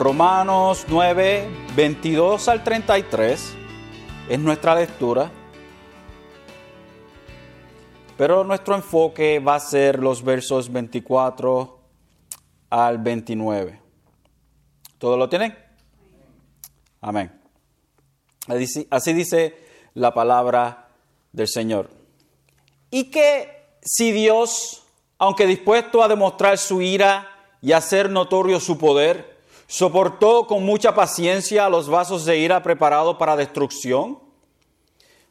Romanos 9, 22 al 33 es nuestra lectura. Pero nuestro enfoque va a ser los versos 24 al 29. ¿Todo lo tienen? Amén. Así dice la palabra del Señor. Y que si Dios, aunque dispuesto a demostrar su ira y hacer notorio su poder, soportó con mucha paciencia los vasos de ira preparados para destrucción,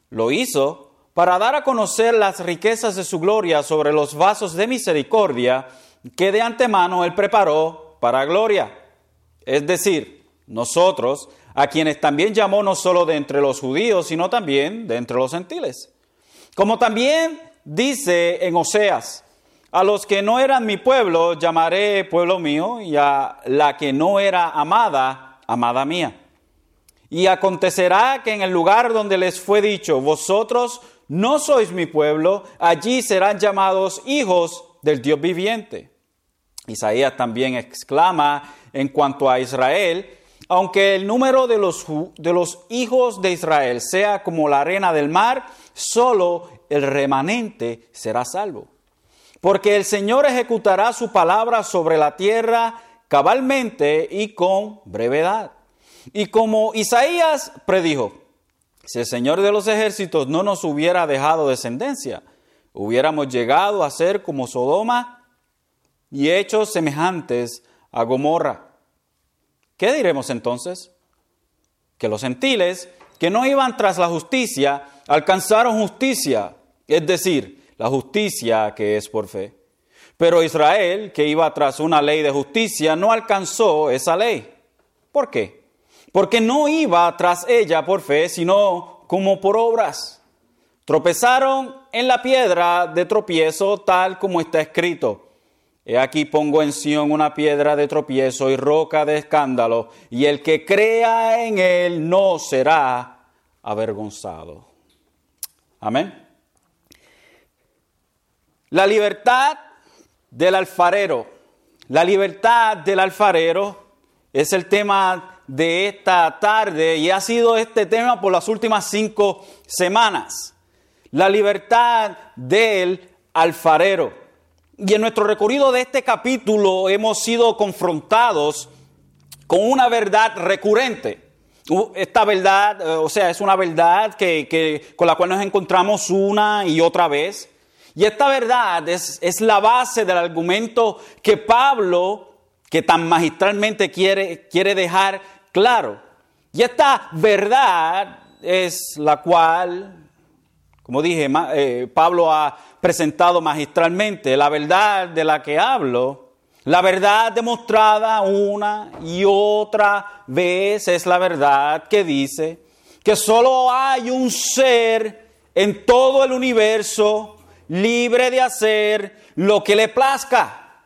lo hizo para dar a conocer las riquezas de su gloria sobre los vasos de misericordia que de antemano Él preparó para gloria. Es decir, nosotros, a quienes también llamó no solo de entre los judíos, sino también de entre los gentiles. Como también dice en Oseas, a los que no eran mi pueblo llamaré pueblo mío, y a la que no era amada, amada mía. Y acontecerá que en el lugar donde les fue dicho, vosotros no sois mi pueblo, allí serán llamados hijos del Dios viviente. Isaías también exclama en cuanto a Israel, aunque el número de los, de los hijos de Israel sea como la arena del mar, solo el remanente será salvo. Porque el Señor ejecutará su palabra sobre la tierra cabalmente y con brevedad. Y como Isaías predijo, si el Señor de los ejércitos no nos hubiera dejado descendencia, hubiéramos llegado a ser como Sodoma y hechos semejantes a Gomorra. ¿Qué diremos entonces? Que los gentiles que no iban tras la justicia alcanzaron justicia, es decir, la justicia que es por fe. Pero Israel, que iba tras una ley de justicia, no alcanzó esa ley. ¿Por qué? porque no iba tras ella por fe, sino como por obras. Tropezaron en la piedra de tropiezo tal como está escrito. He aquí pongo en Sión una piedra de tropiezo y roca de escándalo, y el que crea en él no será avergonzado. Amén. La libertad del alfarero. La libertad del alfarero es el tema de esta tarde y ha sido este tema por las últimas cinco semanas. La libertad del alfarero. Y en nuestro recorrido de este capítulo hemos sido confrontados con una verdad recurrente. Esta verdad, eh, o sea, es una verdad que, con la cual nos encontramos una y otra vez. Y esta verdad es, la base del argumento que Pablo, que tan magistralmente quiere, quiere dejar claro. Y esta verdad es la cual, como dije, eh, Pablo ha presentado magistralmente, la verdad de la que hablo, la verdad demostrada una y otra vez es la verdad que dice que solo hay un ser en todo el universo libre de hacer lo que le plazca.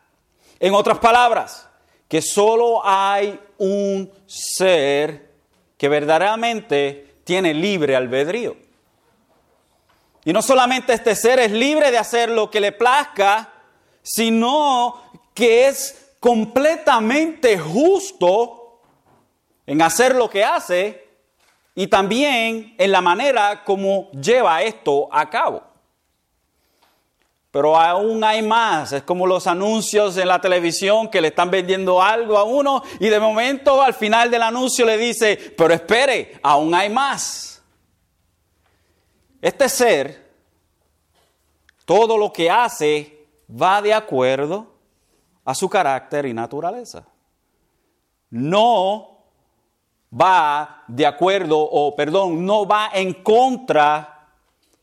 En otras palabras, que solo hay un ser que verdaderamente tiene libre albedrío. Y no solamente este ser es libre de hacer lo que le plazca, sino que es completamente justo en hacer lo que hace y también en la manera como lleva esto a cabo. Pero aún hay más. Es como los anuncios en la televisión que le están vendiendo algo a uno y de momento al final del anuncio le dice, pero espere, aún hay más. Este ser, todo lo que hace va de acuerdo a su carácter y naturaleza. No va de acuerdo, o perdón, no va en contra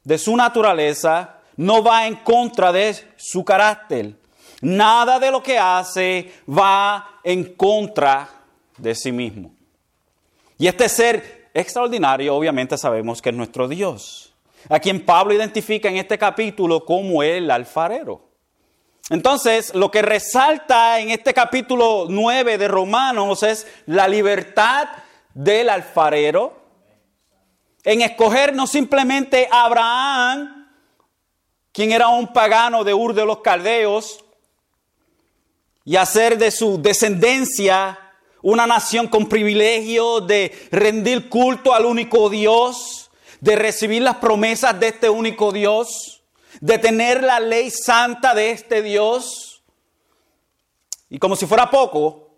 de su naturaleza no va en contra de su carácter. Nada de lo que hace va en contra de sí mismo. Y este ser extraordinario obviamente sabemos que es nuestro Dios, a quien Pablo identifica en este capítulo como el alfarero. Entonces, lo que resalta en este capítulo 9 de Romanos es la libertad del alfarero en escoger no simplemente a Abraham, quien era un pagano de Ur de los Caldeos, y hacer de su descendencia una nación con privilegio de rendir culto al único Dios, de recibir las promesas de este único Dios, de tener la ley santa de este Dios. Y como si fuera poco,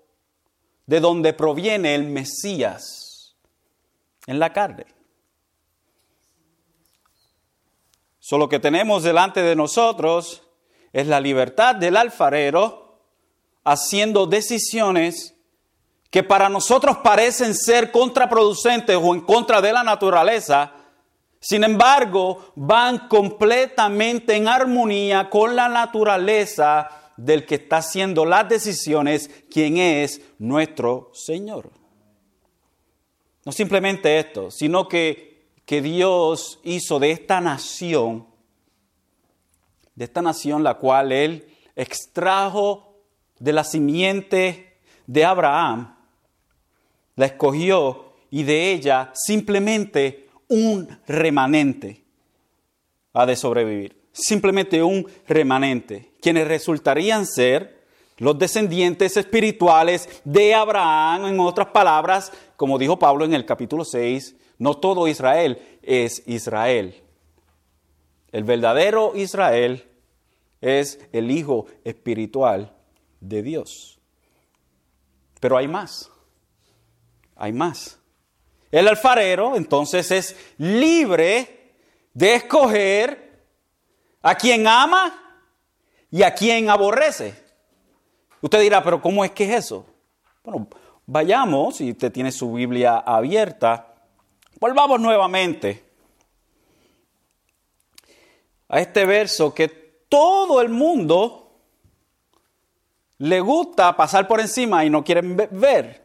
de donde proviene el Mesías en la carne. Solo que tenemos delante de nosotros es la libertad del alfarero haciendo decisiones que para nosotros parecen ser contraproducentes o en contra de la naturaleza, sin embargo, van completamente en armonía con la naturaleza del que está haciendo las decisiones, quien es nuestro Señor. No simplemente esto, sino que, que Dios hizo de esta nación, de esta nación la cual Él extrajo de la simiente de Abraham, la escogió y de ella simplemente un remanente ha de sobrevivir. Simplemente un remanente, quienes resultarían ser los descendientes espirituales de Abraham, en otras palabras, como dijo Pablo en el capítulo 6, no todo Israel es Israel. El verdadero Israel es el Hijo espiritual de Dios. Pero hay más hay más. El alfarero entonces es libre de escoger a quien ama y a quien aborrece. Usted dirá, pero ¿cómo es que es eso? Bueno, vayamos, si usted tiene su Biblia abierta, volvamos nuevamente a este verso que todo el mundo le gusta pasar por encima y no quieren ver.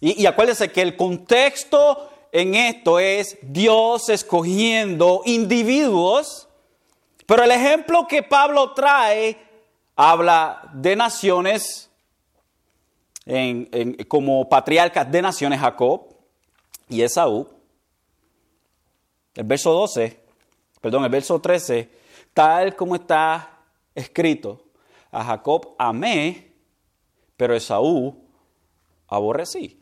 Y, acuérdense que el contexto en esto es Dios escogiendo individuos, pero el ejemplo que Pablo trae habla de naciones como patriarcas de naciones Jacob y Esaú. El verso 12, perdón, el verso 13, tal como está escrito, a Jacob amé, pero Esaú aborrecí.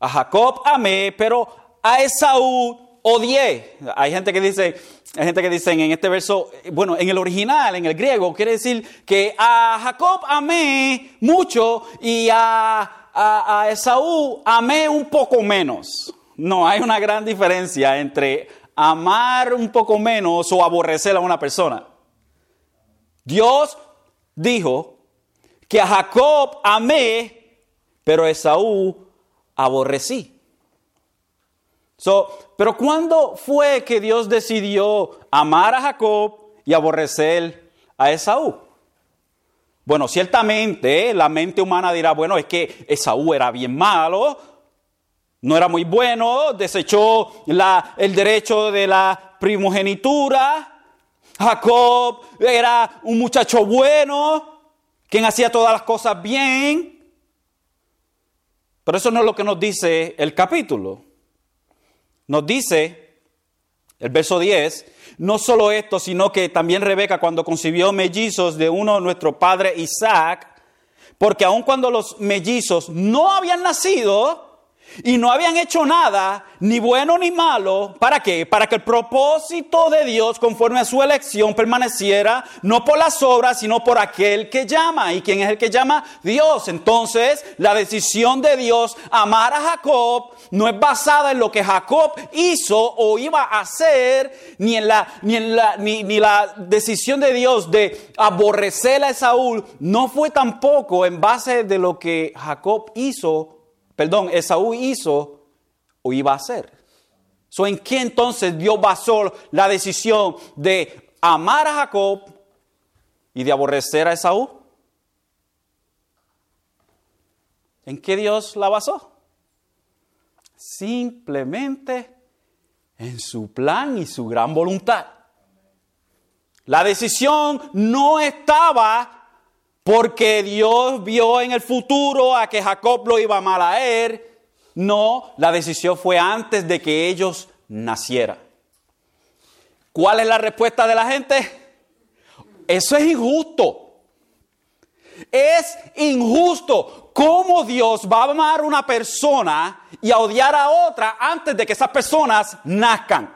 A Jacob amé, pero a Esaú odié. Hay gente que dice, hay gente que dice en este verso, bueno, en el original, en el griego, quiere decir que a Jacob amé mucho y a, a, Esaú amé un poco menos. No, hay una gran diferencia entre amar un poco menos o aborrecer a una persona. Dios dijo que a Jacob amé, pero a Esaú aborrecí. So, pero ¿cuándo fue que Dios decidió amar a Jacob y aborrecer a Esaú? Bueno, ciertamente la mente humana dirá, bueno, es que Esaú era bien malo, no era muy bueno, desechó el derecho de la primogenitura. Jacob era un muchacho bueno, quien hacía todas las cosas bien. Pero eso no es lo que nos dice el capítulo. Nos dice el verso 10, no solo esto, sino que también Rebeca cuando concibió mellizos de uno de nuestro padre Isaac, porque aun cuando los mellizos no habían nacido, y no habían hecho nada, ni bueno ni malo. ¿Para qué? Para que el propósito de Dios, conforme a su elección, permaneciera no por las obras, sino por aquel que llama. ¿Y quién es el que llama? Dios. Entonces, la decisión de Dios, amar a Jacob, no es basada en lo que Jacob hizo o iba a hacer, ni en la, ni en la, ni, ni la decisión de Dios de aborrecer a Saúl, no fue tampoco en base de lo que Jacob hizo perdón, Esaú hizo o iba a hacer. So, ¿En qué entonces Dios basó la decisión de amar a Jacob y de aborrecer a Esaú? ¿En qué Dios la basó? Simplemente en su plan y su gran voluntad. La decisión no estaba porque Dios vio en el futuro a que Jacob lo iba a malaer. No, la decisión fue antes de que ellos nacieran. ¿Cuál es la respuesta de la gente? Eso es injusto. Es injusto. ¿Cómo Dios va a amar a una persona y a odiar a otra antes de que esas personas nazcan?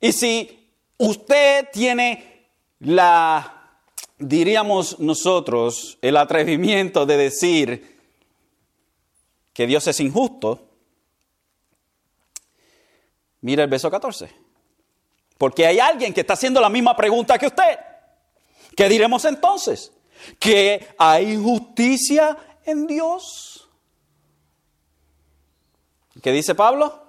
Y si usted tiene la, diríamos nosotros, el atrevimiento de decir que Dios es injusto, mira el verso 14. Porque hay alguien que está haciendo la misma pregunta que usted. ¿Qué diremos entonces? ¿Que hay justicia en Dios? ¿Qué dice Pablo?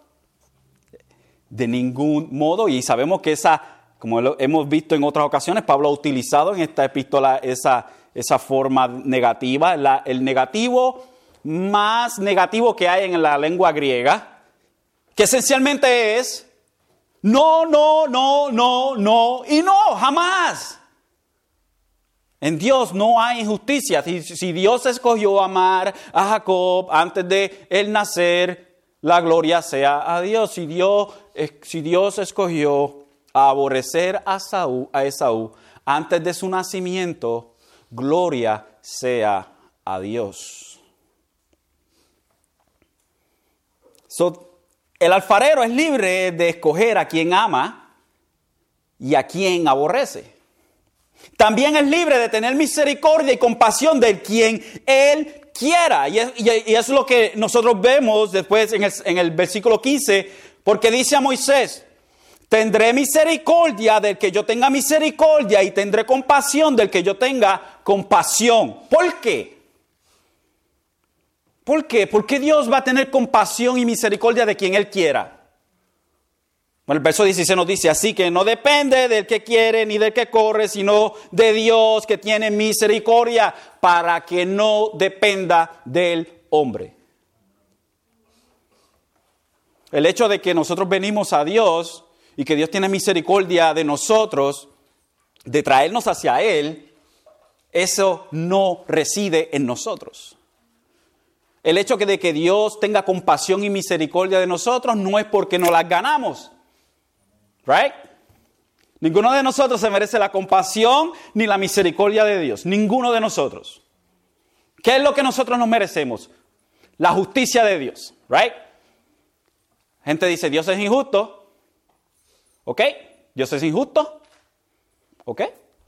De ningún modo, y sabemos que esa, como hemos visto en otras ocasiones, Pablo ha utilizado en esta epístola esa, esa forma negativa, el negativo más negativo que hay en la lengua griega, que esencialmente es no, no, no, no, no y no, jamás. En Dios no hay injusticia. Si, Dios escogió amar a Jacob antes de él nacer, la gloria sea a Dios. Si Dios, si Dios escogió aborrecer a, Saúl, a Esaú antes de su nacimiento, gloria sea a Dios. el alfarero es libre de escoger a quien ama y a quien aborrece. También es libre de tener misericordia y compasión de quien Él quiera. Y, es, lo que nosotros vemos después en el, en el versículo 15, porque dice a Moisés, tendré misericordia del que yo tenga misericordia y tendré compasión del que yo tenga compasión. ¿Por qué? ¿Por qué? ¿Por qué Dios va a tener compasión y misericordia de quien Él quiera? Bueno, el verso 16 nos dice así que no depende del que quiere ni del que corre, sino de Dios que tiene misericordia para que no dependa del hombre. El hecho de que nosotros venimos a Dios y que Dios tiene misericordia de nosotros, de traernos hacia Él, eso no reside en nosotros. El hecho de que Dios tenga compasión y misericordia de nosotros no es porque no las ganamos. Right? Ninguno de nosotros se merece la compasión ni la misericordia de Dios. Ninguno de nosotros. ¿Qué es lo que nosotros nos merecemos? La justicia de Dios. Right? Gente dice, Dios es injusto. ¿Ok? Dios es injusto. ¿Ok?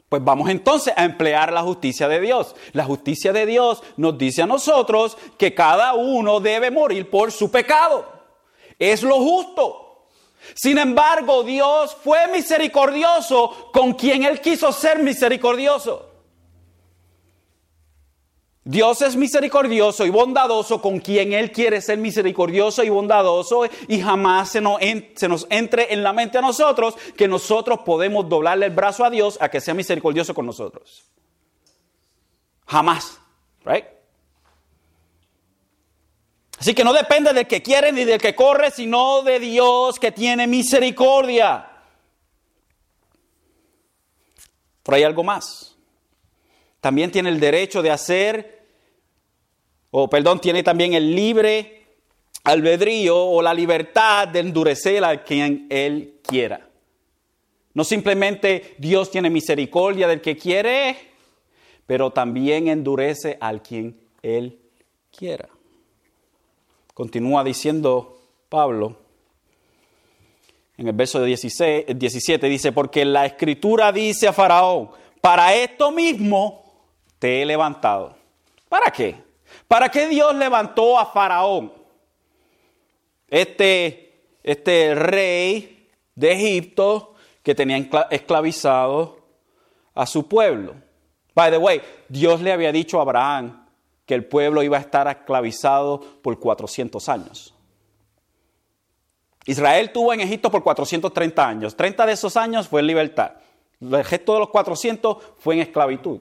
Pues vamos entonces a emplear la justicia de Dios. La justicia de Dios nos dice a nosotros que cada uno debe morir por su pecado. Es lo justo. Sin embargo, Dios fue misericordioso con quien Él quiso ser misericordioso. Dios es misericordioso y bondadoso con quien Él quiere ser misericordioso y bondadoso y jamás se nos, entre en la mente a nosotros que nosotros podemos doblarle el brazo a Dios a que sea misericordioso con nosotros. Jamás. Right? Así que no depende del que quiere ni del que corre, sino de Dios que tiene misericordia. Pero hay algo más también tiene el derecho de hacer, o perdón, tiene también el libre albedrío o la libertad de endurecer a quien Él quiera. No simplemente Dios tiene misericordia del que quiere, pero también endurece al quien Él quiera. Continúa diciendo Pablo en el verso 16, 17, dice, porque la escritura dice a Faraón, para esto mismo he levantado. ¿Para qué? ¿Para qué Dios levantó a Faraón? Este, este rey de Egipto que tenía esclavizado a su pueblo. By the way, Dios le había dicho a Abraham que el pueblo iba a estar esclavizado por 400 años. Israel tuvo en Egipto por 430 años. 30 de esos años fue en libertad. El resto de los 400 fue en esclavitud.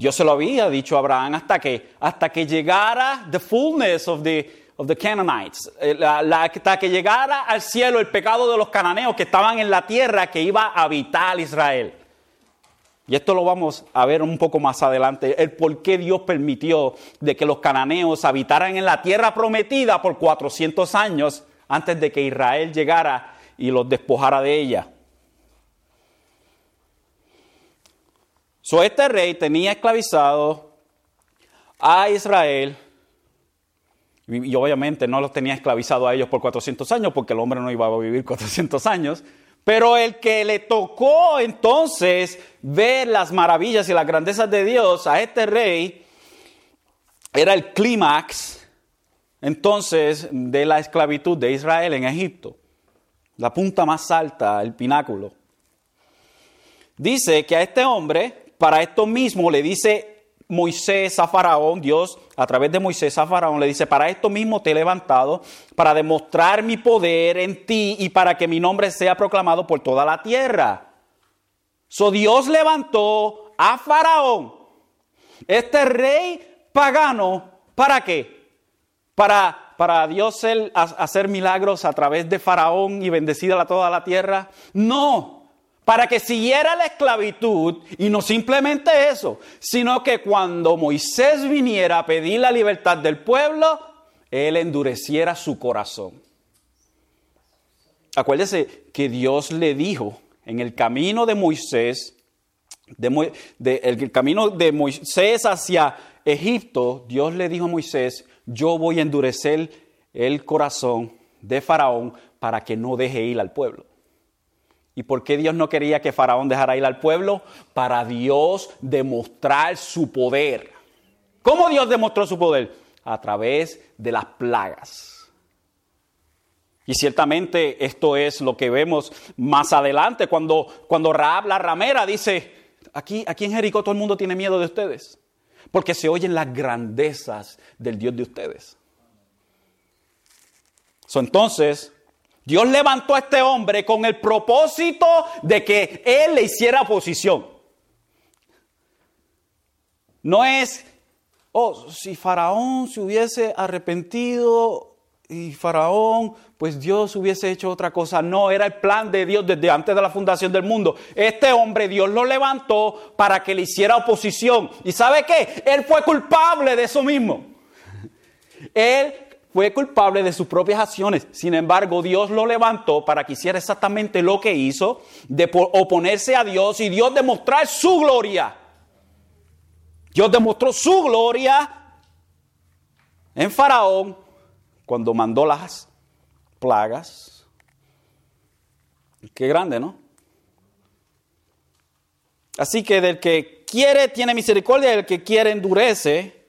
Yo se lo había dicho a Abraham hasta que, hasta que llegara the fullness of the, of the Canaanites, eh, hasta que llegara al cielo el pecado de los cananeos que estaban en la tierra que iba a habitar Israel. Y esto lo vamos a ver un poco más adelante, el por qué Dios permitió de que los cananeos habitaran en la tierra prometida por 400 años antes de que Israel llegara y los despojara de ella. So, este rey tenía esclavizado a Israel y, obviamente no los tenía esclavizado a ellos por 400 años porque el hombre no iba a vivir 400 años. Pero el que le tocó entonces ver las maravillas y las grandezas de Dios a este rey era el clímax entonces de la esclavitud de Israel en Egipto. La punta más alta, el pináculo. Dice que a este hombre, para esto mismo, le dice Moisés a Faraón, Dios a través de Moisés a Faraón le dice, para esto mismo te he levantado, para demostrar mi poder en ti y para que mi nombre sea proclamado por toda la tierra. So Dios levantó a Faraón, este rey pagano, ¿para qué? Para, para Dios hacer milagros a través de Faraón y bendecir a toda la tierra. No, para que siguiera la esclavitud y no simplemente eso, sino que cuando Moisés viniera a pedir la libertad del pueblo, él endureciera su corazón. Acuérdese que Dios le dijo en el camino de Moisés, el camino de Moisés hacia Egipto, Dios le dijo a Moisés, yo voy a endurecer el corazón de Faraón para que no deje ir al pueblo. ¿Y por qué Dios no quería que Faraón dejara ir al pueblo? Para Dios demostrar su poder. ¿Cómo Dios demostró su poder? A través de las plagas. Y ciertamente esto es lo que vemos más adelante cuando, cuando Raab la ramera dice, aquí, aquí en Jericó todo el mundo tiene miedo de ustedes, porque se oyen las grandezas del Dios de ustedes. entonces, Dios levantó a este hombre con el propósito de que él le hiciera oposición. No es, oh, si Faraón se hubiese arrepentido y Faraón, pues Dios hubiese hecho otra cosa. No, era el plan de Dios desde antes de la fundación del mundo. Este hombre Dios lo levantó para que le hiciera oposición. ¿Y sabe qué? Él fue culpable de eso mismo. Él fue culpable de sus propias acciones. Sin embargo, Dios lo levantó para que hiciera exactamente lo que hizo, de oponerse a Dios y Dios demostrar su gloria. Dios demostró su gloria en Faraón cuando mandó las plagas. Qué grande, ¿no? Así que del que quiere tiene misericordia, del que quiere endurece.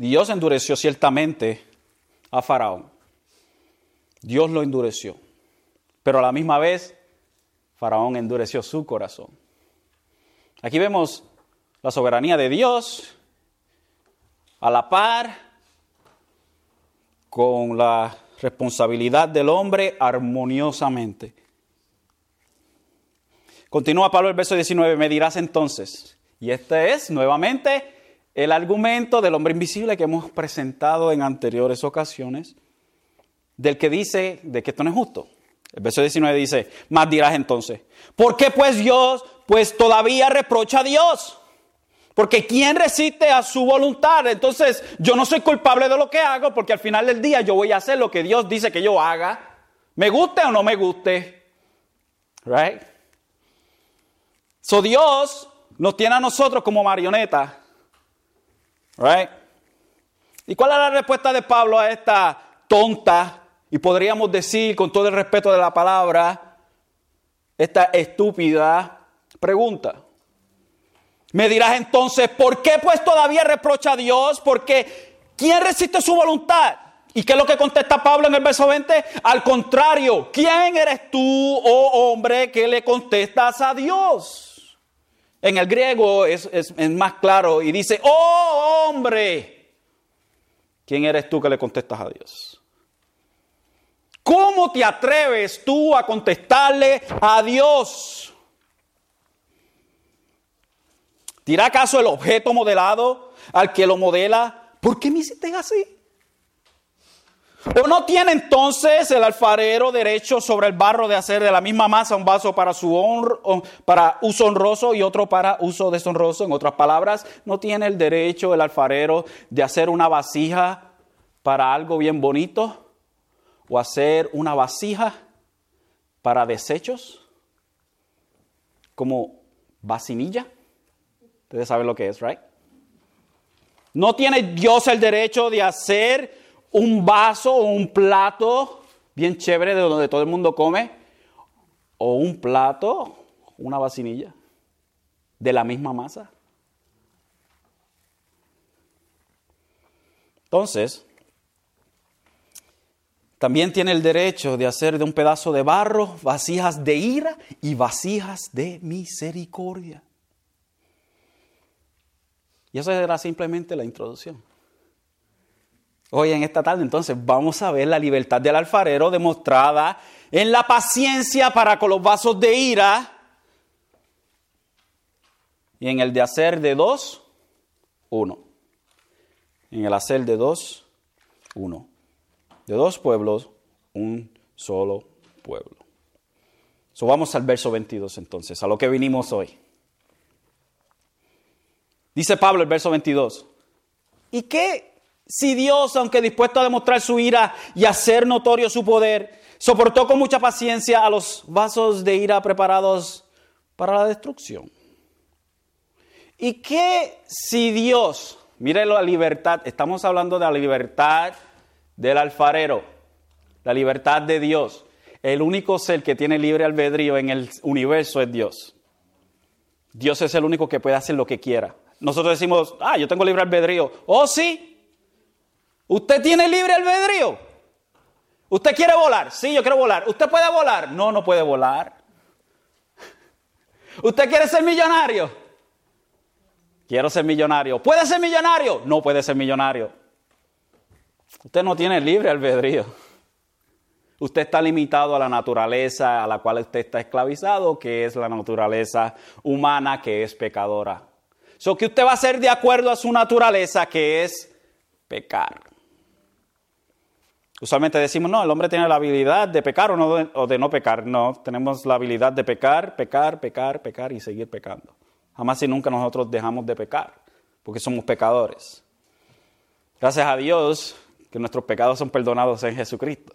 Dios endureció ciertamente a Faraón. Dios lo endureció. Pero a la misma vez, Faraón endureció su corazón. Aquí vemos la soberanía de Dios a la par con la responsabilidad del hombre armoniosamente. Continúa Pablo el verso 19, me dirás entonces, y este es nuevamente el argumento del hombre invisible que hemos presentado en anteriores ocasiones, del que dice de que esto no es justo. El verso 19 dice, más dirás entonces, ¿por qué pues Dios pues todavía reprocha a Dios? Porque ¿quién resiste a su voluntad? Entonces yo no soy culpable de lo que hago porque al final del día yo voy a hacer lo que Dios dice que yo haga, me guste o no me guste. Right? So Dios nos tiene a nosotros como marionetas Right? ¿Y cuál es la respuesta de Pablo a esta tonta y podríamos decir con todo el respeto de la palabra, esta estúpida pregunta? Me dirás entonces, ¿por qué pues todavía reprocha a Dios? Porque ¿quién resiste su voluntad? ¿Y qué es lo que contesta Pablo en el verso 20? Al contrario, ¿quién eres tú, oh hombre, que le contestas a Dios? En el griego es, más claro y dice, oh hombre, ¿quién eres tú que le contestas a Dios? ¿Cómo te atreves tú a contestarle a Dios? ¿Dirá acaso el objeto modelado al que lo modela? ¿Por qué me hiciste así? ¿O no tiene entonces el alfarero derecho sobre el barro de hacer de la misma masa un vaso para su para uso honroso y otro para uso deshonroso? En otras palabras, ¿no tiene el derecho el alfarero de hacer una vasija para algo bien bonito? ¿O hacer una vasija para desechos? Como vacinilla. Ustedes saben lo que es, ¿right? No tiene Dios el derecho de hacer un vaso o un plato bien chévere de donde todo el mundo come, o un plato, una vacinilla, de la misma masa. Entonces, también tiene el derecho de hacer de un pedazo de barro vasijas de ira y vasijas de misericordia. Y eso era simplemente la introducción. Hoy en esta tarde entonces vamos a ver la libertad del alfarero demostrada en la paciencia para con los vasos de ira y en el de hacer de dos, uno. En el hacer de dos, uno. De dos pueblos, un solo pueblo. So vamos al verso 22 entonces, a lo que vinimos hoy. Dice Pablo el verso 22. ¿Y qué si Dios, aunque dispuesto a demostrar su ira y hacer notorio su poder, soportó con mucha paciencia a los vasos de ira preparados para la destrucción? ¿Y qué si Dios, mire la libertad, estamos hablando de la libertad del alfarero, la libertad de Dios. El único ser que tiene libre albedrío en el universo es Dios. Dios es el único que puede hacer lo que quiera. Nosotros decimos, ah, yo tengo libre albedrío. Oh, sí. ¿Usted tiene libre albedrío? ¿Usted quiere volar? Sí, yo quiero volar. ¿Usted puede volar? No, no puede volar. ¿Usted quiere ser millonario? Quiero ser millonario. ¿Puede ser millonario? No puede ser millonario. Usted no tiene libre albedrío. Usted está limitado a la naturaleza a la cual usted está esclavizado, que es la naturaleza humana, que es pecadora. So que usted va a ser de acuerdo a su naturaleza, que es pecar. Usualmente decimos, no, el hombre tiene la habilidad de pecar o, no o de no pecar. No, tenemos la habilidad de pecar, pecar, pecar, pecar y seguir pecando. Jamás y nunca nosotros dejamos de pecar, porque somos pecadores. Gracias a Dios que nuestros pecados son perdonados en Jesucristo.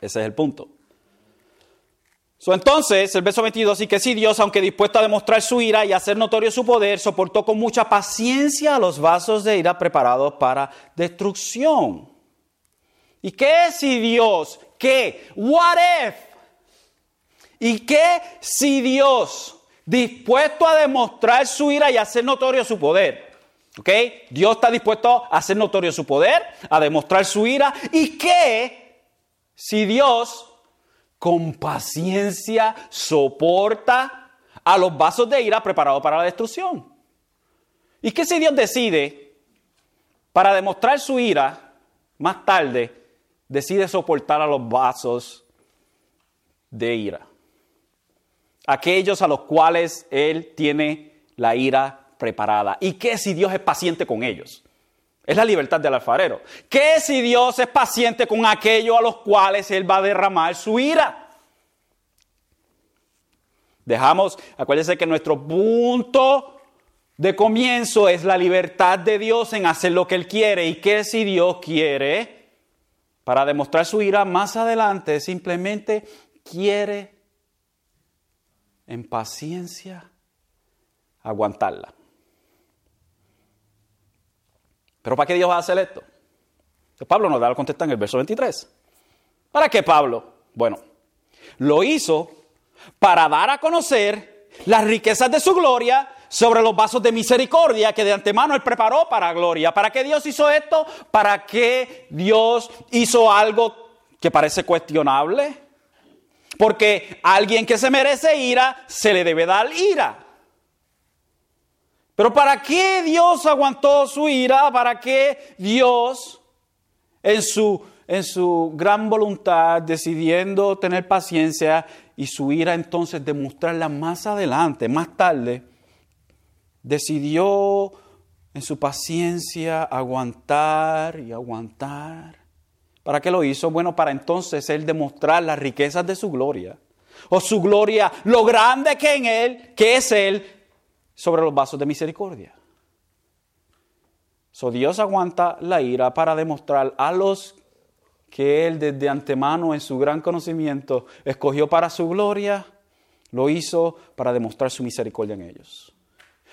Ese es el punto entonces, el verso 22, y que si Dios, aunque dispuesto a demostrar su ira y hacer notorio su poder, soportó con mucha paciencia los vasos de ira preparados para destrucción. ¿Y qué si Dios? ¿Qué? What if? ¿Y qué si Dios, dispuesto a demostrar su ira y hacer notorio su poder? ¿Ok? Dios está dispuesto a hacer notorio su poder, a demostrar su ira. ¿Y qué si Dios con paciencia soporta a los vasos de ira preparados para la destrucción. ¿Y qué si Dios decide, para demostrar su ira, más tarde, decide soportar a los vasos de ira? Aquellos a los cuales Él tiene la ira preparada. ¿Y qué si Dios es paciente con ellos? Es la libertad del alfarero. ¿Qué si Dios es paciente con aquellos a los cuales Él va a derramar su ira? Dejamos, acuérdense que nuestro punto de comienzo es la libertad de Dios en hacer lo que Él quiere. ¿Y qué si Dios quiere? Para demostrar su ira más adelante, simplemente quiere en paciencia aguantarla. Pero ¿para qué Dios va a hacer esto? Pablo nos da la contesta en el verso 23. ¿Para qué Pablo? Bueno, lo hizo para dar a conocer las riquezas de su gloria sobre los vasos de misericordia que de antemano Él preparó para gloria. ¿Para qué Dios hizo esto? ¿Para qué Dios hizo algo que parece cuestionable? Porque a alguien que se merece ira, se le debe dar ira. Pero ¿para qué Dios aguantó su ira? ¿Para qué Dios en su, en su gran voluntad, decidiendo tener paciencia y su ira entonces demostrarla más adelante, más tarde, decidió en su paciencia aguantar y aguantar? ¿Para qué lo hizo? Bueno, para entonces él demostrar las riquezas de su gloria. O su gloria, lo grande que en él, que es él, sobre los vasos de misericordia. So, Dios aguanta la ira para demostrar a los que Él desde antemano en su gran conocimiento escogió para su gloria, Lo hizo para demostrar su misericordia en ellos.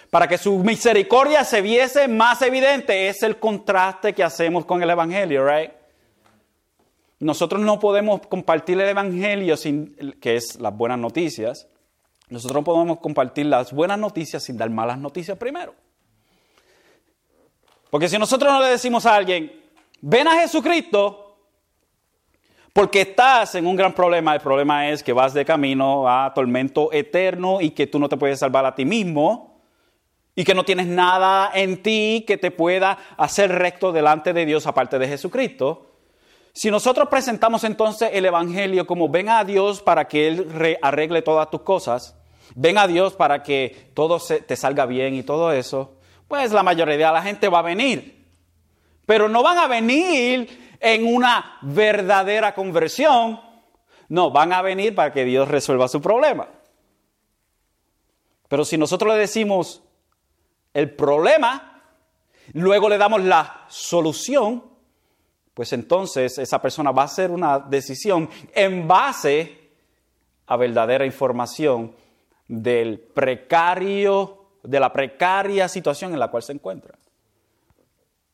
Para que su misericordia se viese más evidente. Es el contraste que hacemos con el Evangelio, ¿right? Nosotros no podemos compartir el Evangelio, sin, que es las buenas noticias. Nosotros no podemos compartir las buenas noticias sin dar malas noticias primero. Porque si nosotros no le decimos a alguien, ven a Jesucristo, porque estás en un gran problema. El problema es que vas de camino a tormento eterno y que tú no te puedes salvar a ti mismo y que no tienes nada en ti que te pueda hacer recto delante de Dios aparte de Jesucristo. Si nosotros presentamos entonces el Evangelio como ven a Dios para que Él arregle todas tus cosas, ven a Dios para que todo te salga bien y todo eso, pues la mayoría de la gente va a venir. Pero no van a venir en una verdadera conversión. No, van a venir para que Dios resuelva su problema. Pero si nosotros le decimos el problema, luego le damos la solución, pues entonces esa persona va a hacer una decisión en base a verdadera información del precario, de la precaria situación en la cual se encuentra.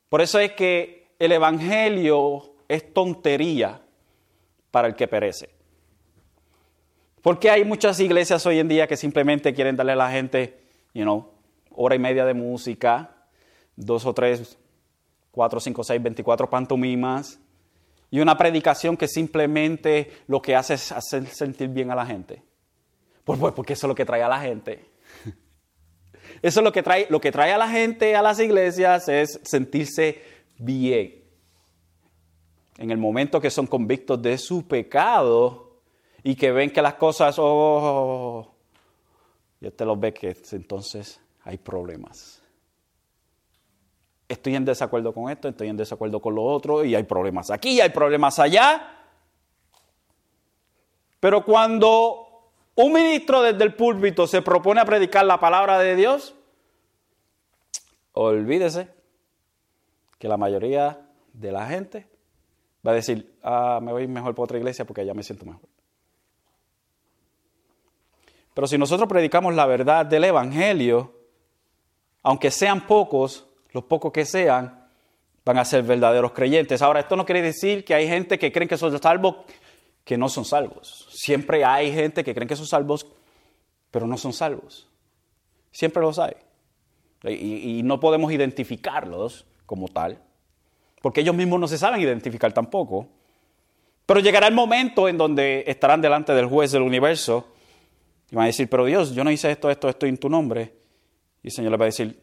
Por eso es que el Evangelio es tontería para el que perece. Porque hay muchas iglesias hoy en día que simplemente quieren darle a la gente, you know, hora y media de música, dos o tres, cuatro, cinco, seis, veinticuatro pantomimas y una predicación que simplemente lo que hace es hacer sentir bien a la gente. Pues, pues porque eso es lo que trae a la gente. Eso es lo que trae, lo que trae a la gente a las iglesias es sentirse bien. En el momento que son convictos de su pecado y que ven que las cosas, oh, ya te lo ve que entonces hay problemas. Estoy en desacuerdo con esto, estoy en desacuerdo con lo otro y hay problemas aquí, hay problemas allá. Pero cuando un ministro desde el púlpito se propone a predicar la palabra de Dios, olvídese, que la mayoría de la gente va a decir, ah, me voy mejor por otra iglesia porque allá me siento mejor. Pero si nosotros predicamos la verdad del Evangelio, aunque sean pocos, los pocos que sean, van a ser verdaderos creyentes. Ahora, esto no quiere decir que hay gente que creen que son salvos que no son salvos. Siempre hay gente que creen que son salvos, pero no son salvos. Siempre los hay. Y, y no podemos identificarlos como tal, porque ellos mismos no se saben identificar tampoco. Pero llegará el momento en donde estarán delante del juez del universo y van a decir, pero Dios, yo no hice esto, esto, esto en tu nombre. Y el Señor les va a decir,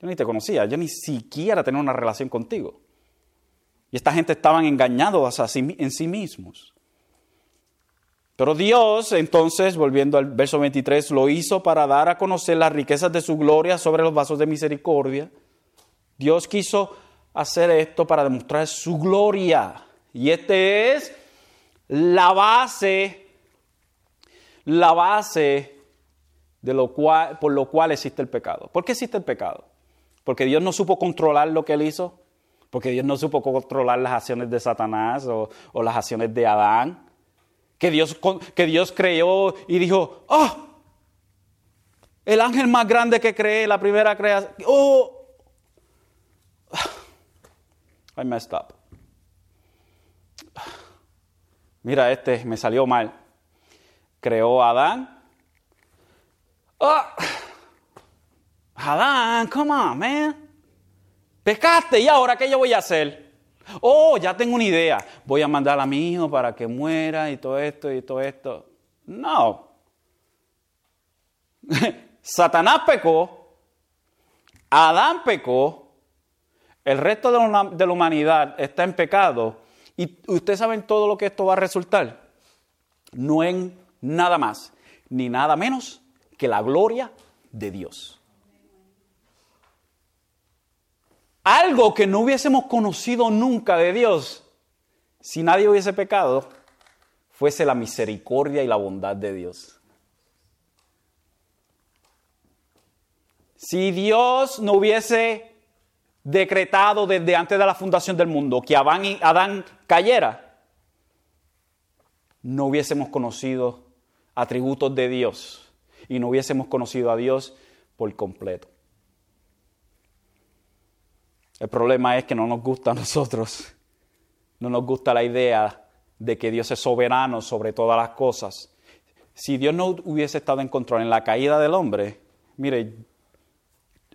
yo ni te conocía, yo ni siquiera tenía una relación contigo. Y esta gente estaban engañados en sí mismos. Pero Dios, entonces, volviendo al verso 23, lo hizo para dar a conocer las riquezas de su gloria sobre los vasos de misericordia Dios quiso hacer esto para demostrar su gloria. Y este es la base, la base de lo cual, por lo cual existe el pecado. ¿Por qué existe el pecado? Porque Dios no supo controlar lo que él hizo. Porque Dios no supo controlar las acciones de Satanás o, las acciones de Adán. Que Dios, que Dios creó y dijo, oh, el ángel más grande que creé, la primera creación, oh, I messed up. Mira, este me salió mal. Creó Adán. Oh, Adán, come on, man. Pecaste y ahora qué yo voy a hacer. Oh, ya tengo una idea. Voy a mandar a mi hijo para que muera y todo esto y todo esto. No. Satanás pecó. Adán pecó el resto de la humanidad está en pecado y ustedes saben todo lo que esto va a resultar. No en nada más ni nada menos que la gloria de Dios. Algo que no hubiésemos conocido nunca de Dios si nadie hubiese pecado, fuese la misericordia y la bondad de Dios. Si Dios no hubiese decretado desde antes de la fundación del mundo que Adán, cayera, no hubiésemos conocido atributos de Dios y no hubiésemos conocido a Dios por completo. El problema es que no nos gusta a nosotros, no nos gusta la idea de que Dios es soberano sobre todas las cosas. Si Dios no hubiese estado en control en la caída del hombre, mire,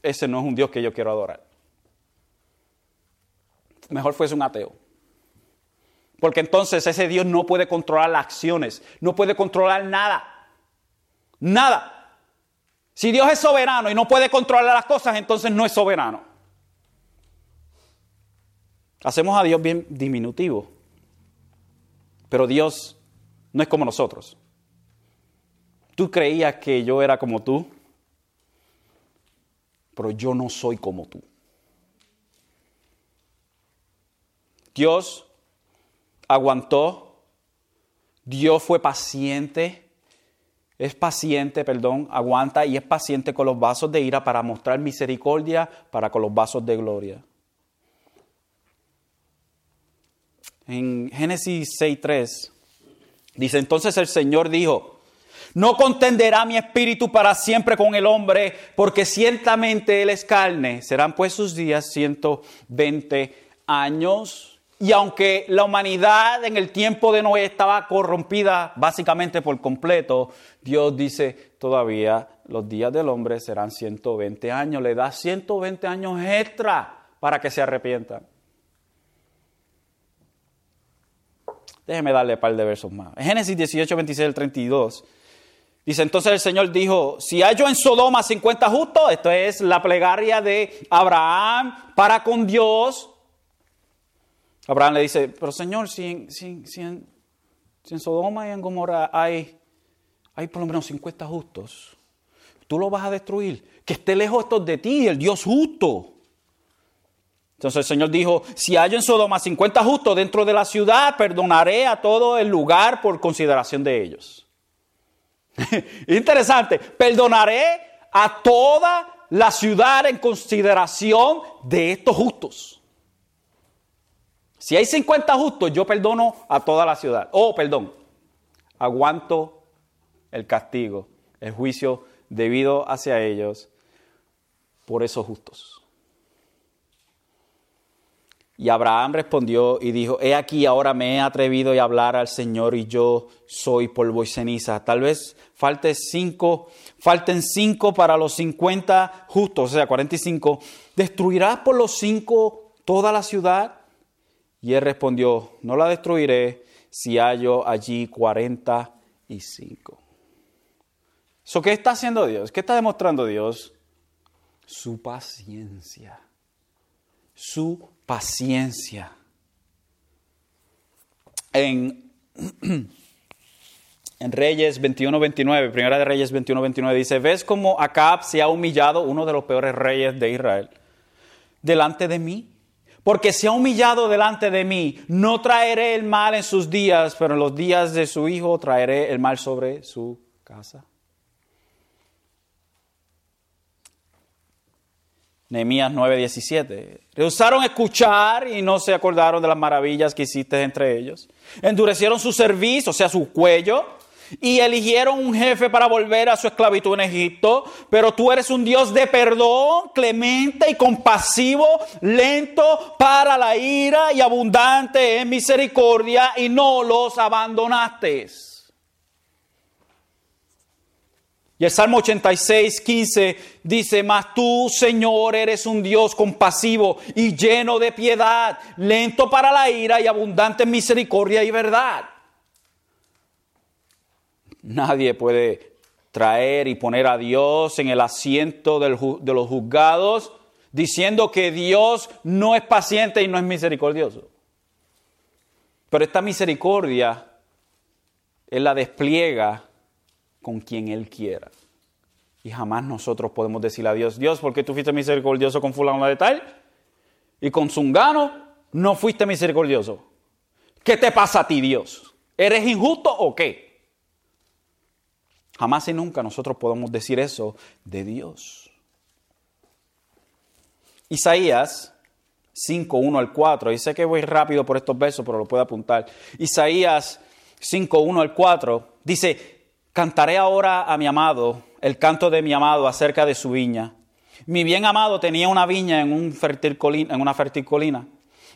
ese no es un Dios que yo quiero adorar. Mejor fuese un ateo. Porque entonces ese Dios no puede controlar las acciones, no puede controlar nada. Nada. Si Dios es soberano y no puede controlar las cosas, entonces no es soberano. Hacemos a Dios bien diminutivo. Pero Dios no es como nosotros. Tú creías que yo era como tú, pero yo no soy como tú. Dios aguantó, Dios fue paciente, es paciente, perdón, aguanta y es paciente con los vasos de ira para mostrar misericordia para con los vasos de gloria. en Génesis 6.3, dice, entonces el Señor dijo, no contenderá mi espíritu para siempre con el hombre, porque ciertamente él es carne. Serán pues sus días 120 años. Y aunque la humanidad en el tiempo de Noé estaba corrompida básicamente por completo, Dios dice, todavía los días del hombre serán 120 años. Le da 120 años extra para que se arrepientan. Déjeme darle un par de versos más. En Génesis 18, 26 al 32. Dice, entonces el Señor dijo, si hallo en Sodoma 50 justos, esto es la plegaria de Abraham para con Dios. Abraham le dice, pero Señor, si en, si, en, Sodoma y en Gomorra hay, hay por lo menos 50 justos, tú lo vas a destruir. Que esté lejos de ti, el Dios justo. Entonces el Señor dijo, si hay en Sodoma 50 justos dentro de la ciudad, perdonaré a todo el lugar por consideración de ellos. Interesante, perdonaré a toda la ciudad en consideración de estos justos. Si hay 50 justos, yo perdono a toda la ciudad. Oh, perdón, aguanto el castigo, el juicio debido hacia ellos por esos justos. Y Abraham respondió y dijo, he aquí ahora me he atrevido a hablar al Señor y yo soy polvo y ceniza. Tal vez falte cinco, falten cinco para los cincuenta justos, o sea, cuarenta y cinco. ¿Destruirás por los cinco toda la ciudad? Y él respondió, no la destruiré si hallo allí cuarenta y cinco. ¿Qué está haciendo Dios? ¿Qué está demostrando Dios? Su paciencia. Su paciencia. En, en Reyes 21-29, Primera de Reyes 21-29 dice, ¿ves cómo Acab se ha humillado, uno de los peores reyes de Israel, delante de mí? Porque se ha humillado delante de mí, no traeré el mal en sus días, pero en los días de su hijo traeré el mal sobre su casa. Nehemías 9:17. Rehusaron escuchar y no se acordaron de las maravillas que hiciste entre ellos. Endurecieron su servicio, o sea, su cuello, y eligieron un jefe para volver a su esclavitud en Egipto. Pero tú eres un Dios de perdón, clemente y compasivo, lento para la ira y abundante en misericordia, y no los abandonaste. Y el Salmo 86, 15 dice, mas tú, Señor, eres un Dios compasivo y lleno de piedad, lento para la ira y abundante en misericordia y verdad. Nadie puede traer y poner a Dios en el asiento de los juzgados diciendo que Dios no es paciente y no es misericordioso. Pero esta misericordia Él la despliega con quien Él quiera. Y jamás nosotros podemos decirle a Dios, Dios, ¿por qué tú fuiste misericordioso con fulano de tal? Y con Zungano no fuiste misericordioso. ¿Qué te pasa a ti, Dios? ¿Eres injusto o qué? Jamás y nunca nosotros podemos decir eso de Dios. Isaías 5, 1 al 4, y sé que voy rápido por estos versos, pero lo puedo apuntar. Isaías 5, 1 al 4 dice, Cantaré ahora a mi amado el canto de mi amado acerca de su viña. Mi bien amado tenía una viña en, un en una fértil colina.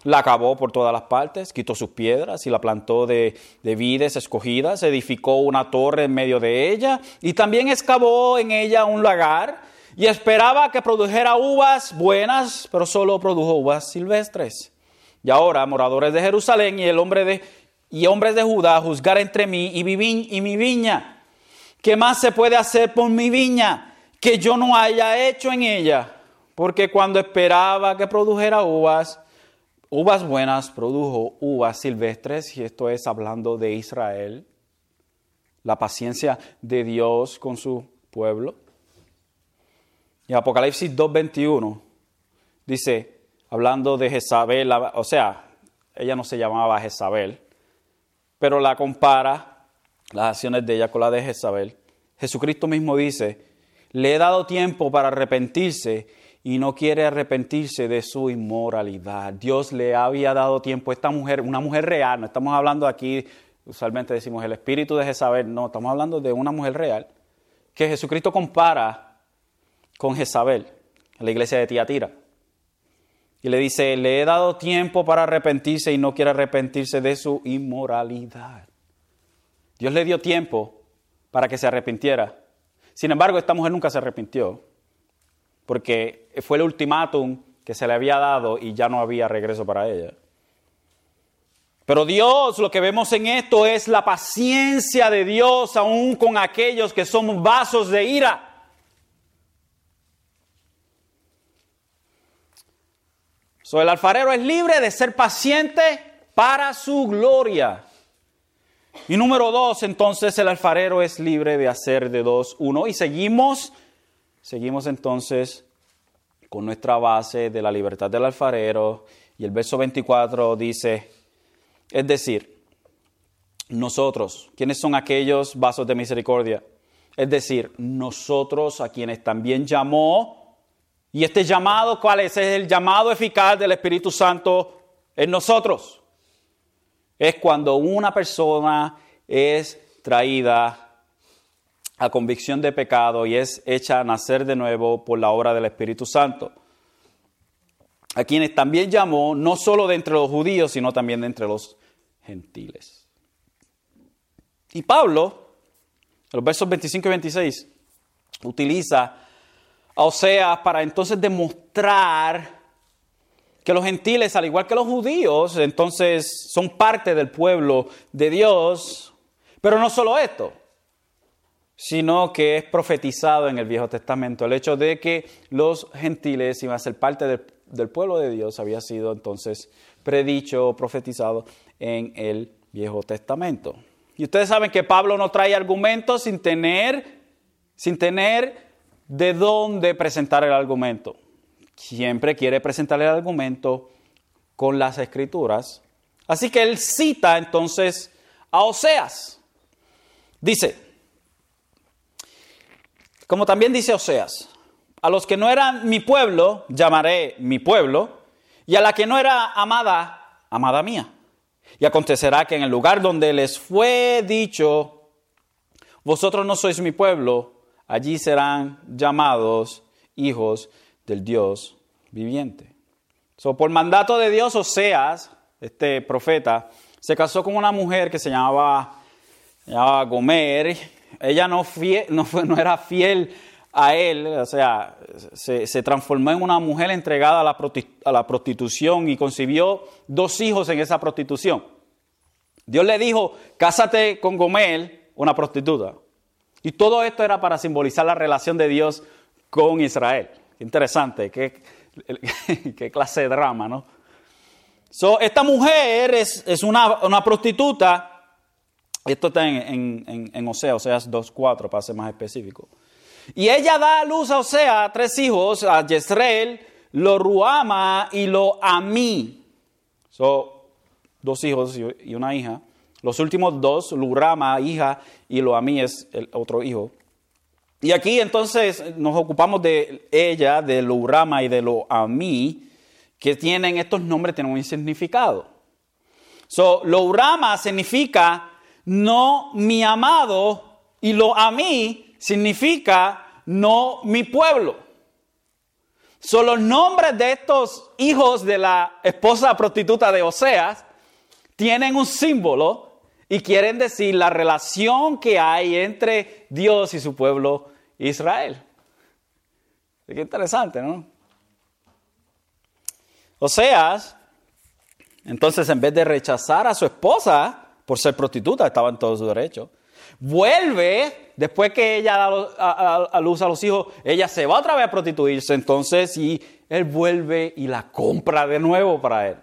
La acabó por todas las partes, quitó sus piedras y la plantó de, de vides escogidas, edificó una torre en medio de ella y también excavó en ella un lagar y esperaba que produjera uvas buenas, pero solo produjo uvas silvestres. Y ahora, moradores de Jerusalén y, el hombre de, y hombres de Judá, juzgar entre mí y mi, y mi viña. ¿Qué más se puede hacer por mi viña que yo no haya hecho en ella? Porque cuando esperaba que produjera uvas, uvas buenas, produjo uvas silvestres, y esto es hablando de Israel, la paciencia de Dios con su pueblo. Y Apocalipsis 2.21 dice, hablando de Jezabel, o sea, ella no se llamaba Jezabel, pero la compara las acciones de ella con las de Jezabel. Jesucristo mismo dice, le he dado tiempo para arrepentirse y no quiere arrepentirse de su inmoralidad. Dios le había dado tiempo a esta mujer, una mujer real, no estamos hablando aquí, usualmente decimos el espíritu de Jezabel, no, estamos hablando de una mujer real, que Jesucristo compara con Jezabel en la iglesia de Tiatira. Y le dice, le he dado tiempo para arrepentirse y no quiere arrepentirse de su inmoralidad. Dios le dio tiempo para que se arrepintiera. Sin embargo, esta mujer nunca se arrepintió, porque fue el ultimátum que se le había dado y ya no había regreso para ella. Pero Dios, lo que vemos en esto es la paciencia de Dios aún con aquellos que somos vasos de ira. So, el alfarero es libre de ser paciente para su gloria. Y número dos, entonces el alfarero es libre de hacer de dos uno. Y seguimos, seguimos entonces con nuestra base de la libertad del alfarero. Y el verso 24 dice, es decir, nosotros, ¿quiénes son aquellos vasos de misericordia? Es decir, nosotros a quienes también llamó y este llamado, ¿cuál es? Es el llamado eficaz del Espíritu Santo en nosotros. Es cuando una persona es traída a convicción de pecado y es hecha a nacer de nuevo por la obra del Espíritu Santo. A quienes también llamó, no solo de entre los judíos, sino también de entre los gentiles. Y Pablo, en los versos 25 y 26, utiliza o sea, para entonces demostrar que los gentiles, al igual que los judíos, entonces son parte del pueblo de Dios. Pero no solo esto, sino que es profetizado en el Viejo Testamento. El hecho de que los gentiles iban a ser parte del, del pueblo de Dios había sido entonces predicho, profetizado en el Viejo Testamento. Y ustedes saben que Pablo no trae argumentos sin tener, sin tener de dónde presentar el argumento. Siempre quiere presentar el argumento con las escrituras. Así que él cita entonces a Oseas. Dice, como también dice Oseas, a los que no eran mi pueblo, llamaré mi pueblo, y a la que no era amada, amada mía. Y acontecerá que en el lugar donde les fue dicho, vosotros no sois mi pueblo, allí serán llamados hijos del Dios viviente. So, por mandato de Dios, Oseas, este profeta, se casó con una mujer que se llamaba, Gomer. Ella no, no, fue, no, era fiel a él, o sea, se, transformó en una mujer entregada a la, a la prostitución y concibió dos hijos en esa prostitución. Dios le dijo, cásate con Gomer, una prostituta. Y todo esto era para simbolizar la relación de Dios con Israel. Interesante, qué, qué clase de drama, ¿no? So, esta mujer es, es una, una, prostituta, esto está en, en, en, Osea, Oseas 2.4 para ser más específico. Y ella da a luz a Osea tres hijos, a Jezreel, lo Ruama y lo Amí. So, dos hijos y una hija. Los últimos dos, Lurama, hija, y lo a mí es el otro hijo. Y aquí entonces nos ocupamos de ella, de Lurama y de lo a mí, que tienen estos nombres, tienen un significado. So, Lurama significa no mi amado y lo a mí significa no mi pueblo. Son los nombres de estos hijos de la esposa prostituta de Oseas tienen un símbolo y quieren decir la relación que hay entre Dios y su pueblo Israel. Qué interesante, ¿no? Oseas, entonces en vez de rechazar a su esposa por ser prostituta, estaba en todo su derecho, vuelve, después que ella da a, luz a los hijos, ella se va otra vez a prostituirse, entonces, y él vuelve y la compra de nuevo para él.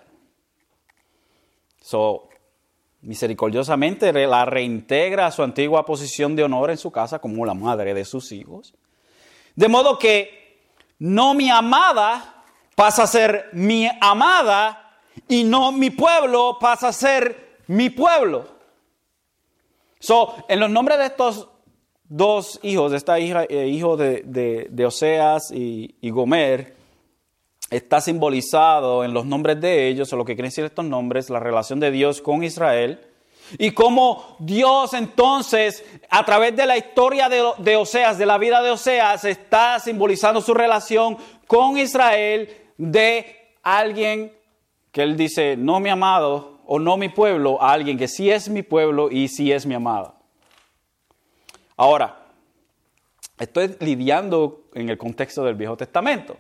So, misericordiosamente la reintegra a su antigua posición de honor en su casa como la madre de sus hijos. De modo que no mi amada pasa a ser mi amada y no mi pueblo pasa a ser mi pueblo. So, en los nombres de estos dos hijos, de esta hija, eh, hijo de, Oseas y, y, Gomer, está simbolizado en los nombres de ellos, o lo que quieren decir estos nombres, la relación de Dios con Israel. Y cómo Dios entonces, a través de la historia de, de Oseas, de la vida de Oseas, está simbolizando su relación con Israel de alguien que él dice, no mi amado, o no mi pueblo a alguien que sí es mi pueblo y sí es mi amada. Ahora, estoy lidiando en el contexto del Viejo Testamento.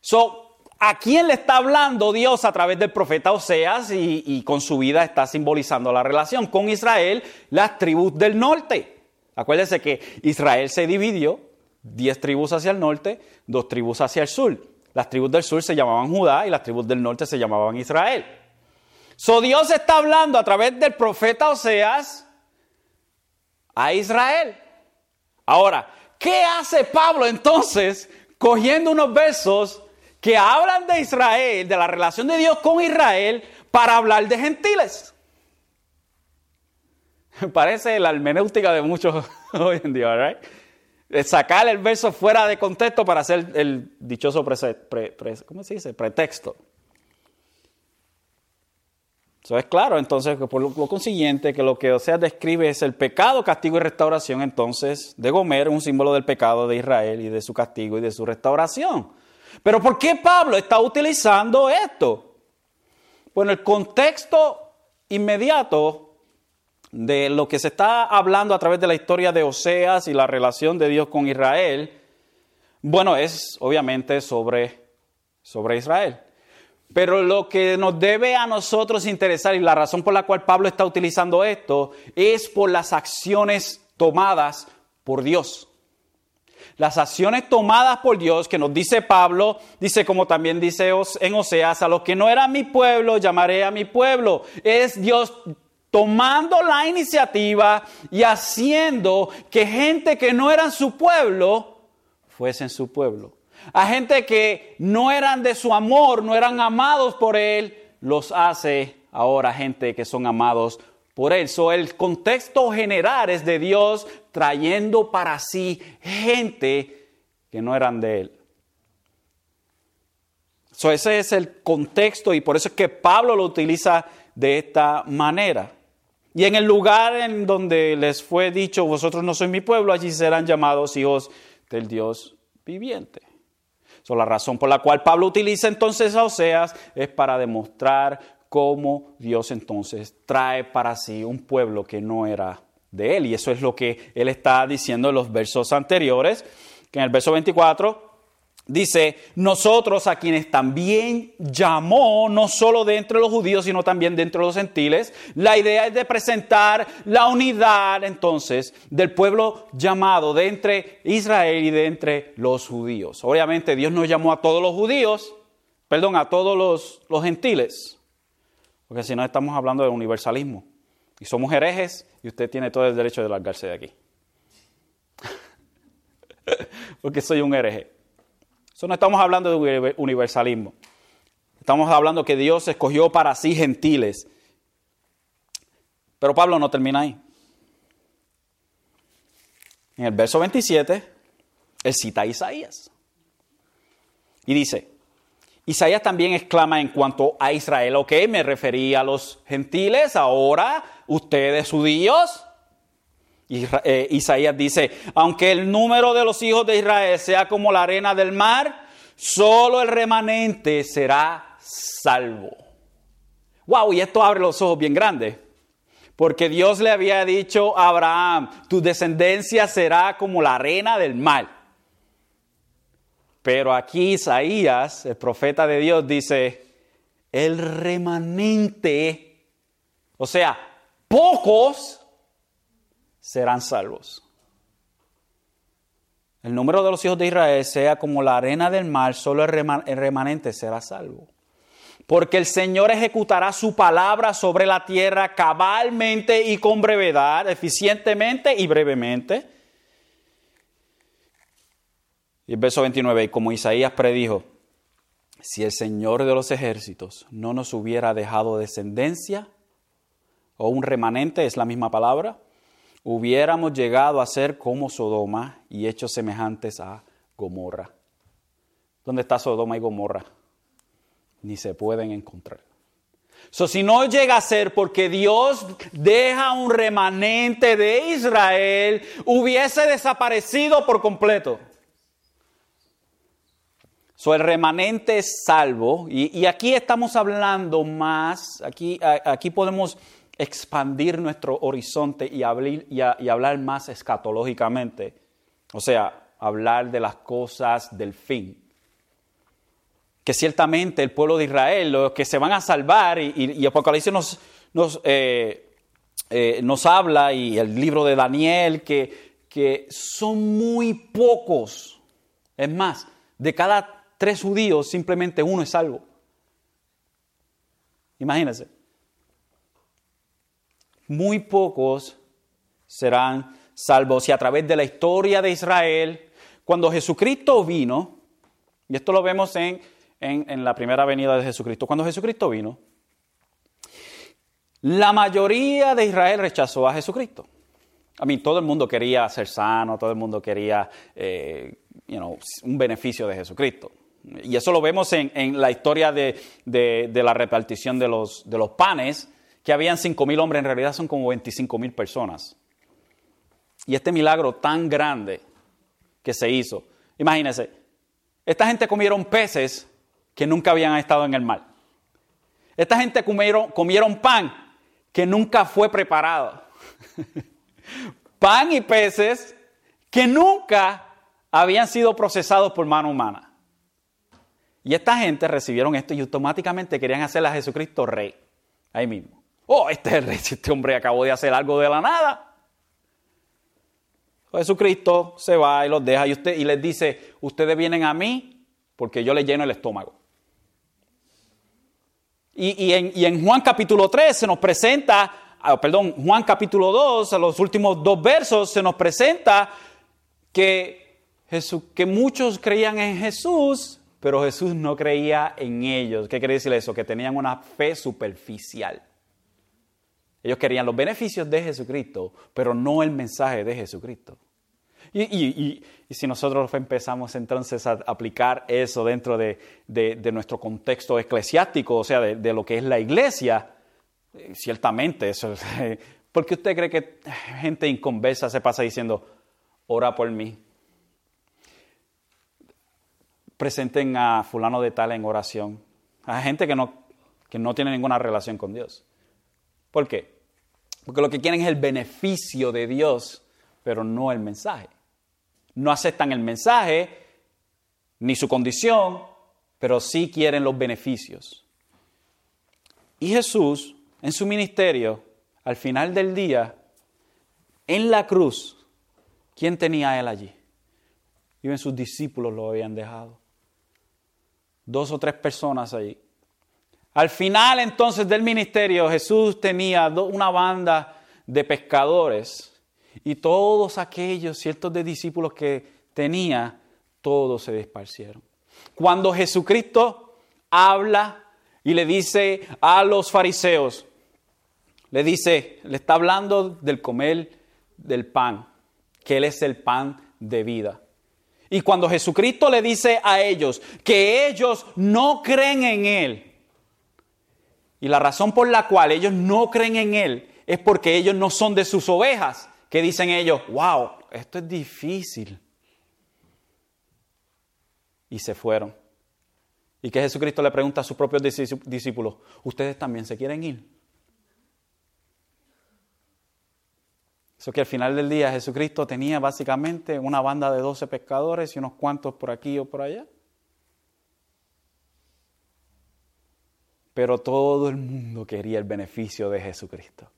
So, ¿A quién le está hablando Dios a través del profeta Oseas y, y, con su vida está simbolizando la relación con Israel, las tribus del norte? Acuérdense que Israel se dividió, diez tribus hacia el norte, dos tribus hacia el sur. Las tribus del sur se llamaban Judá y las tribus del norte se llamaban Israel. So Dios está hablando a través del profeta Oseas a Israel. Ahora, ¿qué hace Pablo entonces cogiendo unos versos que hablan de Israel, de la relación de Dios con Israel, para hablar de gentiles? Parece la hermenéutica de muchos hoy en día, ¿right? Sacar el verso fuera de contexto para hacer el dichoso ¿cómo se dice? pretexto. Eso es claro, entonces, por lo, consiguiente, que lo que Oseas describe es el pecado, castigo y restauración, entonces, de Gomer, un símbolo del pecado de Israel y de su castigo y de su restauración. Pero ¿por qué Pablo está utilizando esto? Bueno, el contexto inmediato de lo que se está hablando a través de la historia de Oseas y la relación de Dios con Israel, bueno, es obviamente sobre, sobre Israel. Pero lo que nos debe a nosotros interesar y la razón por la cual Pablo está utilizando esto es por las acciones tomadas por Dios. Las acciones tomadas por Dios que nos dice Pablo, dice como también dice en Oseas, a los que no eran mi pueblo, llamaré a mi pueblo. Es Dios tomando la iniciativa y haciendo que gente que no eran su pueblo fuesen su pueblo. A gente que no eran de su amor, no eran amados por Él, los hace ahora gente que son amados por Él. So, el contexto general es de Dios trayendo para sí gente que no eran de Él. So, ese es el contexto y por eso es que Pablo lo utiliza de esta manera. Y en el lugar en donde les fue dicho, vosotros no sois mi pueblo, allí serán llamados hijos del Dios viviente la razón por la cual Pablo utiliza entonces a Oseas es para demostrar cómo Dios entonces trae para sí un pueblo que no era de él. Y eso es lo que él está diciendo en los versos anteriores, que en el verso 24 Dice, nosotros a quienes también llamó, no solo de entre los judíos, sino también dentro de los gentiles. La idea es de presentar la unidad entonces del pueblo llamado de entre Israel y de entre los judíos. Obviamente Dios no llamó a todos los judíos, perdón, a todos los, los gentiles, porque si no estamos hablando de universalismo. Y somos herejes y usted tiene todo el derecho de largarse de aquí. porque soy un hereje. Eso no estamos hablando de universalismo. Estamos hablando que Dios escogió para sí gentiles. Pero Pablo no termina ahí. En el verso 27, él cita a Isaías. Y dice, Isaías también exclama en cuanto a Israel, ok, me refería a los gentiles, ahora ustedes judíos. Eh, Isaías dice, aunque el número de los hijos de Israel sea como la arena del mar, solo el remanente será salvo. Wow, y esto abre los ojos bien grandes. Porque Dios le había dicho a Abraham, tu descendencia será como la arena del mar. Pero aquí Isaías, el profeta de Dios, dice, el remanente, o sea, pocos serán salvos. El número de los hijos de Israel sea como la arena del mar, solo el remanente será salvo porque el Señor ejecutará su palabra sobre la tierra cabalmente y con brevedad, eficientemente y brevemente. Y el verso 29, y como Isaías predijo, si el Señor de los ejércitos no nos hubiera dejado descendencia, o un remanente, es la misma palabra, hubiéramos llegado a ser como Sodoma y hechos semejantes a Gomorra. ¿Dónde está Sodoma y Gomorra? ni se pueden encontrar. So, si no llega a ser porque Dios deja un remanente de Israel, hubiese desaparecido por completo. So, el remanente es salvo, y, aquí estamos hablando más, aquí, aquí podemos expandir nuestro horizonte y hablar, más escatológicamente, o sea, hablar de las cosas del fin que ciertamente el pueblo de Israel, los que se van a salvar, y, Apocalipsis nos, nos, eh, eh, nos, habla, y el libro de Daniel, que, que son muy pocos. Es más, de cada tres judíos, simplemente uno es salvo. Imagínense. Muy pocos serán salvos. Y a través de la historia de Israel, cuando Jesucristo vino, y esto lo vemos en en, la primera venida de Jesucristo. Cuando Jesucristo vino, la mayoría de Israel rechazó a Jesucristo. A mí, todo el mundo quería ser sano, todo el mundo quería eh, un beneficio de Jesucristo. Y eso lo vemos en, la historia de, la repartición de los, de los panes, que habían 5 mil hombres, en realidad son como 25 mil personas. Y este milagro tan grande que se hizo, imagínense, esta gente comieron peces que nunca habían estado en el mar. Esta gente comieron, comieron pan que nunca fue preparado. pan y peces que nunca habían sido procesados por mano humana. Y esta gente recibieron esto y automáticamente querían hacer a Jesucristo rey. Ahí mismo. Oh, este este hombre acabó de hacer algo de la nada. Jesucristo se va y los deja y, usted, y les dice, ustedes vienen a mí porque yo les lleno el estómago. Y, en, Juan capítulo 3 se nos presenta, ah, perdón, Juan capítulo 2, a los últimos dos versos, se nos presenta que, Jesús, que muchos creían en Jesús, pero Jesús no creía en ellos. ¿Qué quiere decir eso? Que tenían una fe superficial. Ellos querían los beneficios de Jesucristo, pero no el mensaje de Jesucristo. Y, si nosotros empezamos entonces a aplicar eso dentro de, nuestro contexto eclesiástico, o sea, de, lo que es la iglesia, eh, ciertamente eso ¿Por qué usted cree que gente inconversa se pasa diciendo, ora por mí? Presenten a fulano de tal en oración. A gente que no, que no tiene ninguna relación con Dios. ¿Por qué? Porque lo que quieren es el beneficio de Dios, pero no el mensaje no aceptan el mensaje ni su condición, pero sí quieren los beneficios. Y Jesús, en su ministerio, al final del día, en la cruz, ¿quién tenía él allí? Y sus discípulos lo habían dejado. Dos o tres personas allí. Al final entonces del ministerio, Jesús tenía una banda de pescadores y todos aquellos ciertos de discípulos que tenía, todos se desparcieron. Cuando Jesucristo habla y le dice a los fariseos, le dice, le está hablando del comer del pan, que Él es el pan de vida. Y cuando Jesucristo le dice a ellos que ellos no creen en Él, y la razón por la cual ellos no creen en Él es porque ellos no son de sus ovejas, ¿Qué dicen ellos? ¡Wow! Esto es difícil. Y se fueron. Y que Jesucristo le pregunta a sus propios discípulos, ¿ustedes también se quieren ir? Eso que al final del día Jesucristo tenía básicamente una banda de 12 pescadores y unos cuantos por aquí o por allá. Pero todo el mundo quería el beneficio de Jesucristo.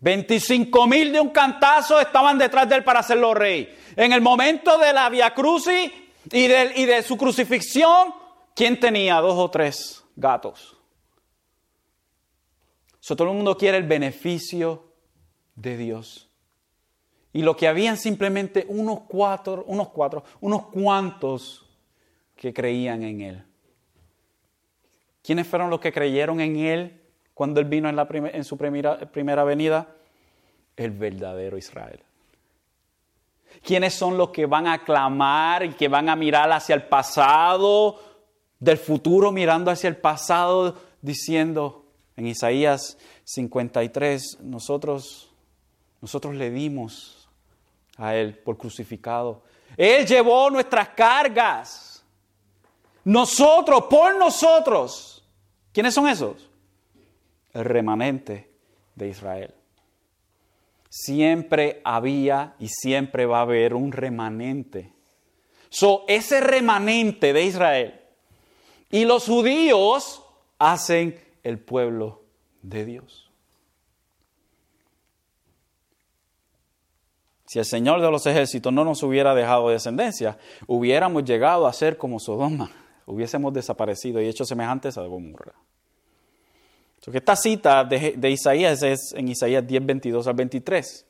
25 mil de un cantazo estaban detrás de él para hacerlo rey. En el momento de la Via Crucis y de, su crucifixión, ¿quién tenía dos o tres gatos? todo el mundo quiere el beneficio de Dios. Y lo que habían simplemente unos cuatro, unos cuatro, unos cuantos que creían en Él. ¿Quiénes fueron los que creyeron en Él cuando Él vino en, la en su primera, primera venida? El verdadero Israel. ¿Quiénes son los que van a clamar y que van a mirar hacia el pasado, del futuro mirando hacia el pasado, diciendo en Isaías 53, nosotros nosotros le dimos a Él por crucificado. Él llevó nuestras cargas. Nosotros, por nosotros. ¿Quiénes son esos? El remanente de Israel. Siempre había y siempre va a haber un remanente. So, ese remanente de Israel y los judíos hacen el pueblo de Dios. Si el Señor de los ejércitos no nos hubiera dejado descendencia, hubiéramos llegado a ser como Sodoma, hubiésemos desaparecido y hecho semejantes a Gomorra. que esta cita de, Isaías es en Isaías 10, 22 al 23.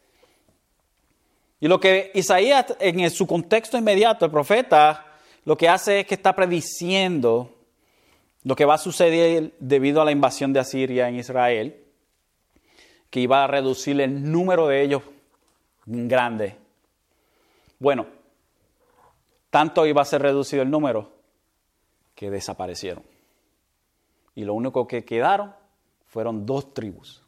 Y lo que Isaías, en su contexto inmediato, el profeta, lo que hace es que está prediciendo lo que va a suceder debido a la invasión de Asiria en Israel, que iba a reducir el número de ellos grande. Bueno, tanto iba a ser reducido el número que desaparecieron. Y lo único que quedaron fueron dos tribus.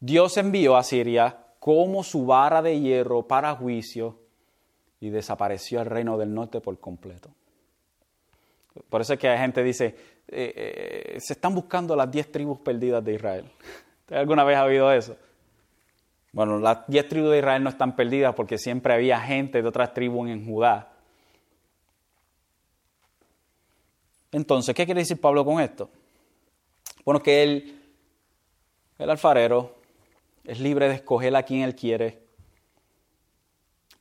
Dios envió a Siria como su vara de hierro para juicio y desapareció el reino del norte por completo. Por eso es que hay gente dice, eh, eh, se están buscando las diez tribus perdidas de Israel. ¿Alguna vez ha oído eso? Bueno, las diez tribus de Israel no están perdidas porque siempre había gente de otras tribus en Judá. Entonces, ¿qué quiere decir Pablo con esto? Bueno, que él, el alfarero, es libre de escoger a quien él quiere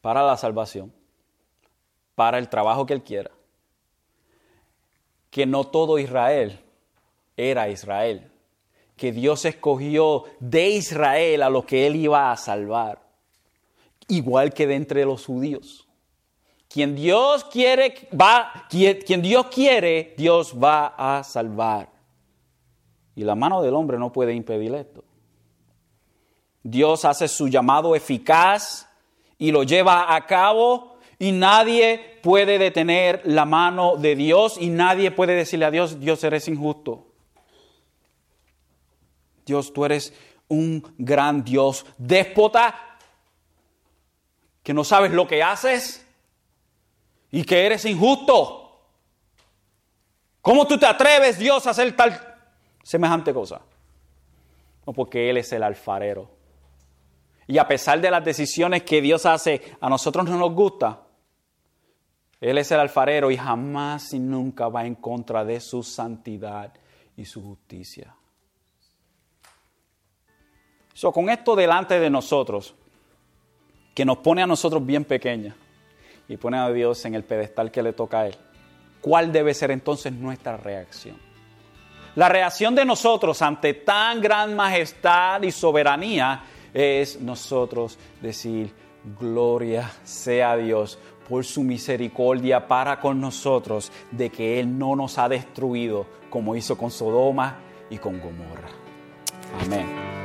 para la salvación, para el trabajo que él quiera. Que no todo Israel era Israel que Dios escogió de Israel a lo que él iba a salvar, igual que de entre los judíos. Quien Dios quiere va Dios quiere, Dios va a salvar. Y la mano del hombre no puede impedir esto. Dios hace su llamado eficaz y lo lleva a cabo y nadie puede detener la mano de Dios y nadie puede decirle a Dios, Dios eres injusto. Dios, tú eres un gran Dios déspota, que no sabes lo que haces y que eres injusto. ¿Cómo tú te atreves, Dios, a hacer tal semejante cosa? No, porque Él es el alfarero. Y a pesar de las decisiones que Dios hace, a nosotros no nos gusta. Él es el alfarero y jamás y nunca va en contra de su santidad y su justicia con esto delante de nosotros, que nos pone a nosotros bien pequeños y pone a Dios en el pedestal que le toca a Él, ¿cuál debe ser entonces nuestra reacción? La reacción de nosotros ante tan gran majestad y soberanía es nosotros decir, gloria sea Dios por su misericordia para con nosotros, de que Él no nos ha destruido como hizo con Sodoma y con Gomorra. Amén.